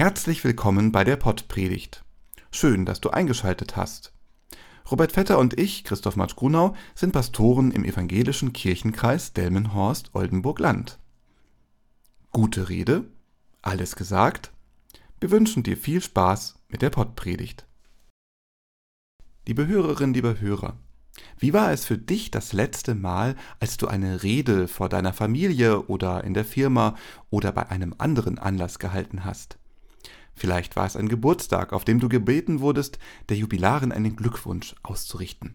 Herzlich willkommen bei der Pottpredigt. Schön, dass du eingeschaltet hast. Robert Vetter und ich, Christoph Matsch Grunau, sind Pastoren im evangelischen Kirchenkreis Delmenhorst-Oldenburg-Land. Gute Rede, alles gesagt. Wir wünschen dir viel Spaß mit der Pottpredigt. Liebe Hörerinnen, liebe Hörer, wie war es für dich das letzte Mal, als du eine Rede vor deiner Familie oder in der Firma oder bei einem anderen Anlass gehalten hast? Vielleicht war es ein Geburtstag, auf dem du gebeten wurdest, der Jubilarin einen Glückwunsch auszurichten.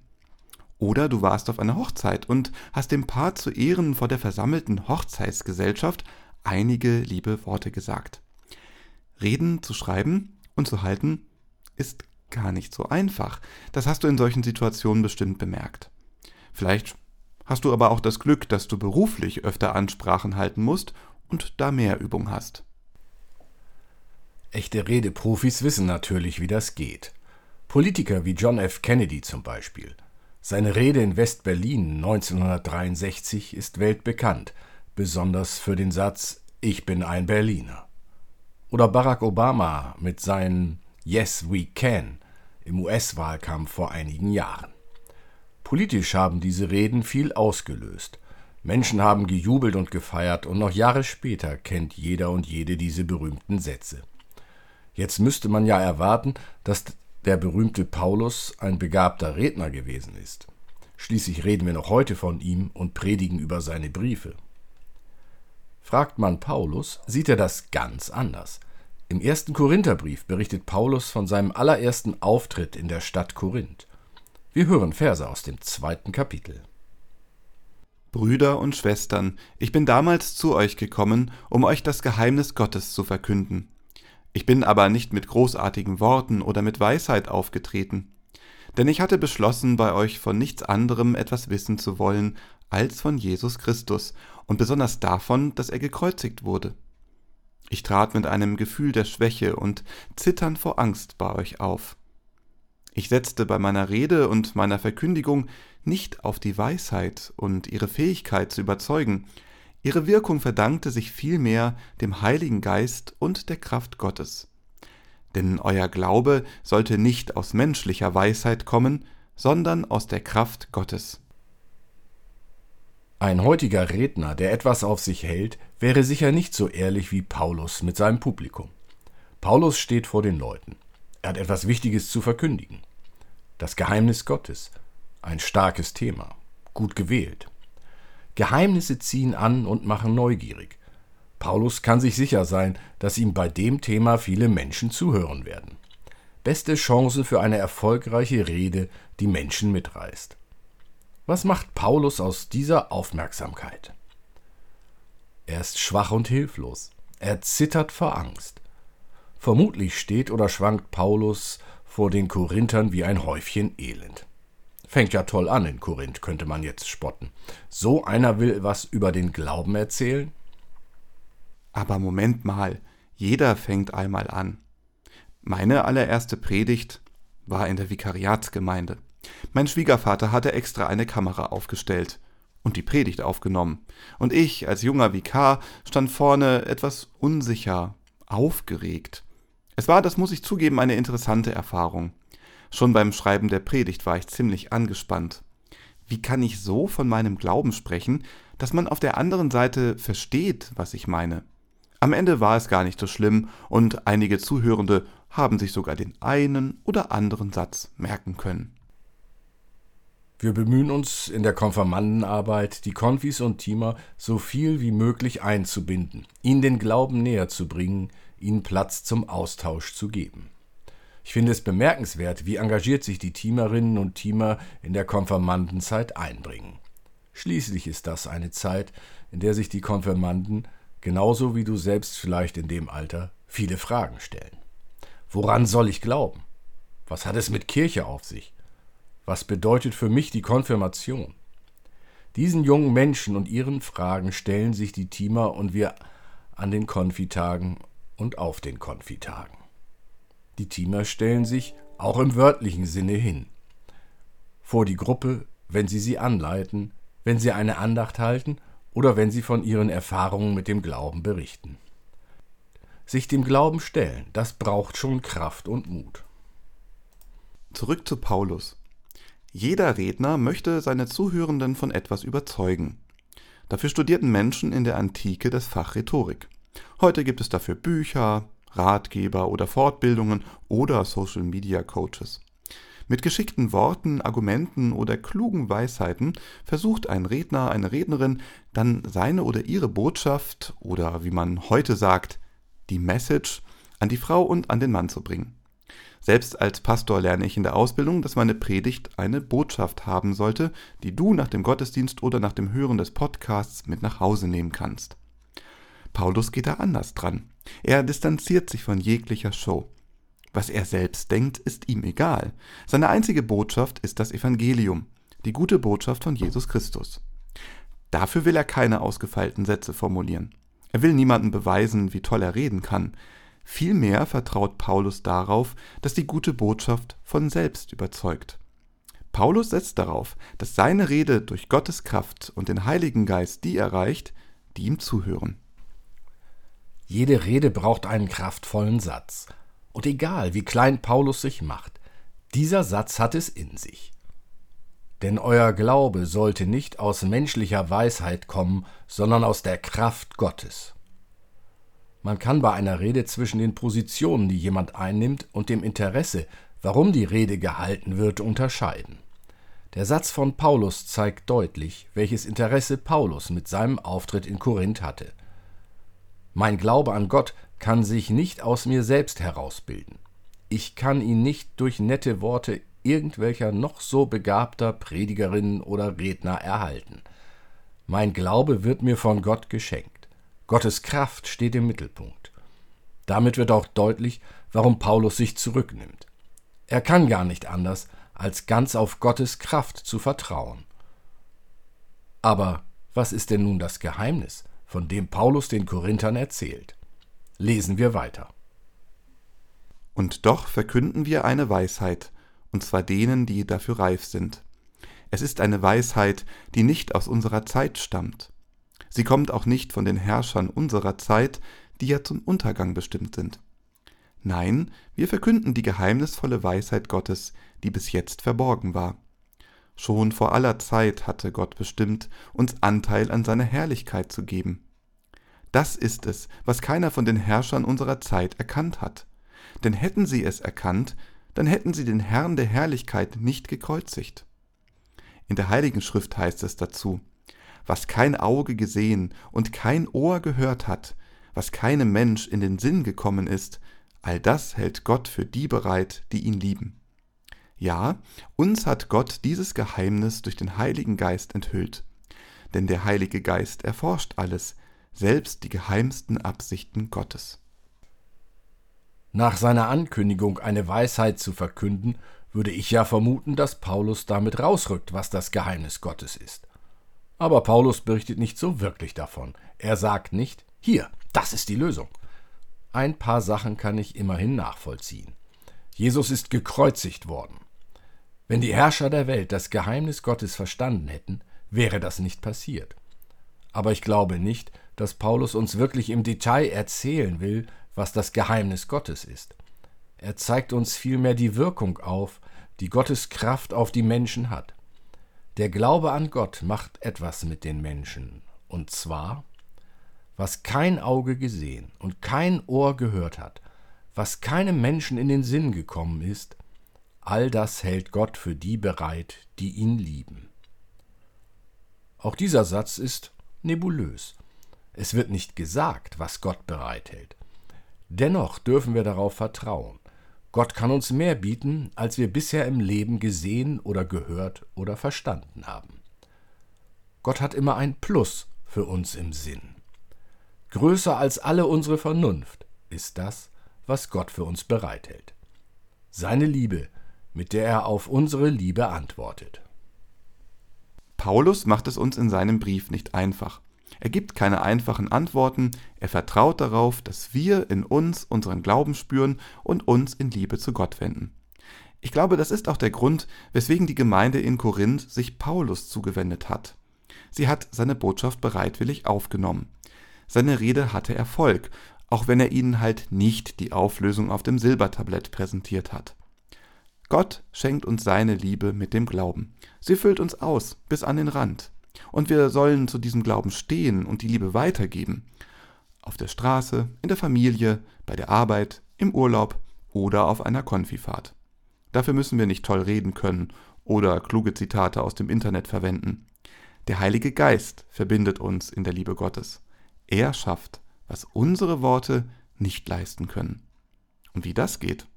Oder du warst auf einer Hochzeit und hast dem Paar zu Ehren vor der versammelten Hochzeitsgesellschaft einige liebe Worte gesagt. Reden zu schreiben und zu halten ist gar nicht so einfach. Das hast du in solchen Situationen bestimmt bemerkt. Vielleicht hast du aber auch das Glück, dass du beruflich öfter Ansprachen halten musst und da mehr Übung hast. Echte Redeprofis wissen natürlich, wie das geht. Politiker wie John F. Kennedy zum Beispiel. Seine Rede in West-Berlin 1963 ist weltbekannt, besonders für den Satz Ich bin ein Berliner. Oder Barack Obama mit seinen Yes, we can im US-Wahlkampf vor einigen Jahren. Politisch haben diese Reden viel ausgelöst. Menschen haben gejubelt und gefeiert, und noch Jahre später kennt jeder und jede diese berühmten Sätze. Jetzt müsste man ja erwarten, dass der berühmte Paulus ein begabter Redner gewesen ist. Schließlich reden wir noch heute von ihm und predigen über seine Briefe. Fragt man Paulus, sieht er das ganz anders. Im ersten Korintherbrief berichtet Paulus von seinem allerersten Auftritt in der Stadt Korinth. Wir hören Verse aus dem zweiten Kapitel. Brüder und Schwestern, ich bin damals zu euch gekommen, um euch das Geheimnis Gottes zu verkünden ich bin aber nicht mit großartigen Worten oder mit Weisheit aufgetreten, denn ich hatte beschlossen, bei euch von nichts anderem etwas wissen zu wollen als von Jesus Christus und besonders davon, dass er gekreuzigt wurde. Ich trat mit einem Gefühl der Schwäche und Zittern vor Angst bei euch auf. Ich setzte bei meiner Rede und meiner Verkündigung nicht auf die Weisheit und ihre Fähigkeit zu überzeugen, Ihre Wirkung verdankte sich vielmehr dem Heiligen Geist und der Kraft Gottes. Denn euer Glaube sollte nicht aus menschlicher Weisheit kommen, sondern aus der Kraft Gottes. Ein heutiger Redner, der etwas auf sich hält, wäre sicher nicht so ehrlich wie Paulus mit seinem Publikum. Paulus steht vor den Leuten. Er hat etwas Wichtiges zu verkündigen. Das Geheimnis Gottes. Ein starkes Thema. Gut gewählt. Geheimnisse ziehen an und machen neugierig. Paulus kann sich sicher sein, dass ihm bei dem Thema viele Menschen zuhören werden. Beste Chance für eine erfolgreiche Rede, die Menschen mitreißt. Was macht Paulus aus dieser Aufmerksamkeit? Er ist schwach und hilflos. Er zittert vor Angst. Vermutlich steht oder schwankt Paulus vor den Korinthern wie ein Häufchen Elend. Fängt ja toll an in Korinth, könnte man jetzt spotten. So einer will was über den Glauben erzählen? Aber Moment mal, jeder fängt einmal an. Meine allererste Predigt war in der Vikariatsgemeinde. Mein Schwiegervater hatte extra eine Kamera aufgestellt und die Predigt aufgenommen. Und ich als junger Vikar stand vorne etwas unsicher, aufgeregt. Es war, das muss ich zugeben, eine interessante Erfahrung. Schon beim Schreiben der Predigt war ich ziemlich angespannt. Wie kann ich so von meinem Glauben sprechen, dass man auf der anderen Seite versteht, was ich meine? Am Ende war es gar nicht so schlimm und einige Zuhörende haben sich sogar den einen oder anderen Satz merken können. Wir bemühen uns in der Konfirmandenarbeit, die Konfis und Teamer so viel wie möglich einzubinden, ihnen den Glauben näher zu bringen, ihnen Platz zum Austausch zu geben. Ich finde es bemerkenswert, wie engagiert sich die Teamerinnen und Teamer in der Konfirmandenzeit einbringen. Schließlich ist das eine Zeit, in der sich die Konfirmanden, genauso wie du selbst vielleicht in dem Alter, viele Fragen stellen. Woran soll ich glauben? Was hat es mit Kirche auf sich? Was bedeutet für mich die Konfirmation? Diesen jungen Menschen und ihren Fragen stellen sich die Teamer und wir an den Konfitagen und auf den Konfitagen. Die Teamer stellen sich, auch im wörtlichen Sinne, hin. Vor die Gruppe, wenn sie sie anleiten, wenn sie eine Andacht halten oder wenn sie von ihren Erfahrungen mit dem Glauben berichten. sich dem Glauben stellen, das braucht schon Kraft und Mut. Zurück zu Paulus. Jeder Redner möchte seine Zuhörenden von etwas überzeugen. Dafür studierten Menschen in der Antike das Fach Rhetorik. Heute gibt es dafür Bücher, Ratgeber oder Fortbildungen oder Social Media Coaches. Mit geschickten Worten, Argumenten oder klugen Weisheiten versucht ein Redner, eine Rednerin dann seine oder ihre Botschaft oder wie man heute sagt, die Message an die Frau und an den Mann zu bringen. Selbst als Pastor lerne ich in der Ausbildung, dass meine Predigt eine Botschaft haben sollte, die du nach dem Gottesdienst oder nach dem Hören des Podcasts mit nach Hause nehmen kannst. Paulus geht da anders dran. Er distanziert sich von jeglicher Show. Was er selbst denkt, ist ihm egal. Seine einzige Botschaft ist das Evangelium, die gute Botschaft von Jesus Christus. Dafür will er keine ausgefeilten Sätze formulieren. Er will niemandem beweisen, wie toll er reden kann. Vielmehr vertraut Paulus darauf, dass die gute Botschaft von selbst überzeugt. Paulus setzt darauf, dass seine Rede durch Gottes Kraft und den Heiligen Geist die erreicht, die ihm zuhören. Jede Rede braucht einen kraftvollen Satz. Und egal, wie klein Paulus sich macht, dieser Satz hat es in sich. Denn euer Glaube sollte nicht aus menschlicher Weisheit kommen, sondern aus der Kraft Gottes. Man kann bei einer Rede zwischen den Positionen, die jemand einnimmt, und dem Interesse, warum die Rede gehalten wird, unterscheiden. Der Satz von Paulus zeigt deutlich, welches Interesse Paulus mit seinem Auftritt in Korinth hatte. Mein Glaube an Gott kann sich nicht aus mir selbst herausbilden. Ich kann ihn nicht durch nette Worte irgendwelcher noch so begabter Predigerin oder Redner erhalten. Mein Glaube wird mir von Gott geschenkt. Gottes Kraft steht im Mittelpunkt. Damit wird auch deutlich, warum Paulus sich zurücknimmt. Er kann gar nicht anders, als ganz auf Gottes Kraft zu vertrauen. Aber was ist denn nun das Geheimnis, von dem Paulus den Korinthern erzählt? Lesen wir weiter. Und doch verkünden wir eine Weisheit, und zwar denen, die dafür reif sind. Es ist eine Weisheit, die nicht aus unserer Zeit stammt. Sie kommt auch nicht von den Herrschern unserer Zeit, die ja zum Untergang bestimmt sind. Nein, wir verkünden die geheimnisvolle Weisheit Gottes, die bis jetzt verborgen war. Schon vor aller Zeit hatte Gott bestimmt, uns Anteil an seiner Herrlichkeit zu geben. Das ist es, was keiner von den Herrschern unserer Zeit erkannt hat. Denn hätten sie es erkannt, dann hätten sie den Herrn der Herrlichkeit nicht gekreuzigt. In der Heiligen Schrift heißt es dazu, was kein Auge gesehen und kein Ohr gehört hat, was keinem Mensch in den Sinn gekommen ist, all das hält Gott für die bereit, die ihn lieben. Ja, uns hat Gott dieses Geheimnis durch den Heiligen Geist enthüllt. Denn der Heilige Geist erforscht alles, selbst die geheimsten Absichten Gottes. Nach seiner Ankündigung, eine Weisheit zu verkünden, würde ich ja vermuten, dass Paulus damit rausrückt, was das Geheimnis Gottes ist. Aber Paulus berichtet nicht so wirklich davon. Er sagt nicht, hier, das ist die Lösung. Ein paar Sachen kann ich immerhin nachvollziehen. Jesus ist gekreuzigt worden. Wenn die Herrscher der Welt das Geheimnis Gottes verstanden hätten, wäre das nicht passiert. Aber ich glaube nicht, dass Paulus uns wirklich im Detail erzählen will, was das Geheimnis Gottes ist. Er zeigt uns vielmehr die Wirkung auf, die Gottes Kraft auf die Menschen hat. Der Glaube an Gott macht etwas mit den Menschen, und zwar, was kein Auge gesehen und kein Ohr gehört hat, was keinem Menschen in den Sinn gekommen ist, all das hält Gott für die bereit, die ihn lieben. Auch dieser Satz ist nebulös. Es wird nicht gesagt, was Gott bereithält. Dennoch dürfen wir darauf vertrauen. Gott kann uns mehr bieten, als wir bisher im Leben gesehen oder gehört oder verstanden haben. Gott hat immer ein Plus für uns im Sinn. Größer als alle unsere Vernunft ist das, was Gott für uns bereithält. Seine Liebe, mit der er auf unsere Liebe antwortet. Paulus macht es uns in seinem Brief nicht einfach. Er gibt keine einfachen Antworten, er vertraut darauf, dass wir in uns unseren Glauben spüren und uns in Liebe zu Gott wenden. Ich glaube, das ist auch der Grund, weswegen die Gemeinde in Korinth sich Paulus zugewendet hat. Sie hat seine Botschaft bereitwillig aufgenommen. Seine Rede hatte Erfolg, auch wenn er ihnen halt nicht die Auflösung auf dem Silbertablett präsentiert hat. Gott schenkt uns seine Liebe mit dem Glauben. Sie füllt uns aus bis an den Rand. Und wir sollen zu diesem Glauben stehen und die Liebe weitergeben. Auf der Straße, in der Familie, bei der Arbeit, im Urlaub oder auf einer Konfifahrt. Dafür müssen wir nicht toll reden können oder kluge Zitate aus dem Internet verwenden. Der Heilige Geist verbindet uns in der Liebe Gottes. Er schafft, was unsere Worte nicht leisten können. Und wie das geht?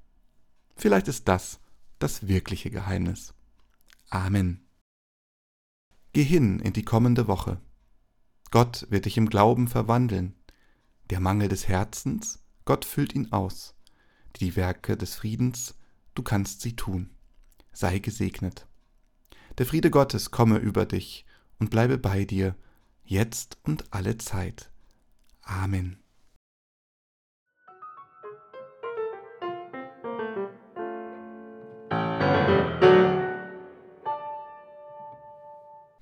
Vielleicht ist das das wirkliche Geheimnis. Amen. Geh hin in die kommende Woche. Gott wird dich im Glauben verwandeln. Der Mangel des Herzens, Gott füllt ihn aus. Die Werke des Friedens, du kannst sie tun. Sei gesegnet. Der Friede Gottes komme über dich und bleibe bei dir, jetzt und alle Zeit. Amen.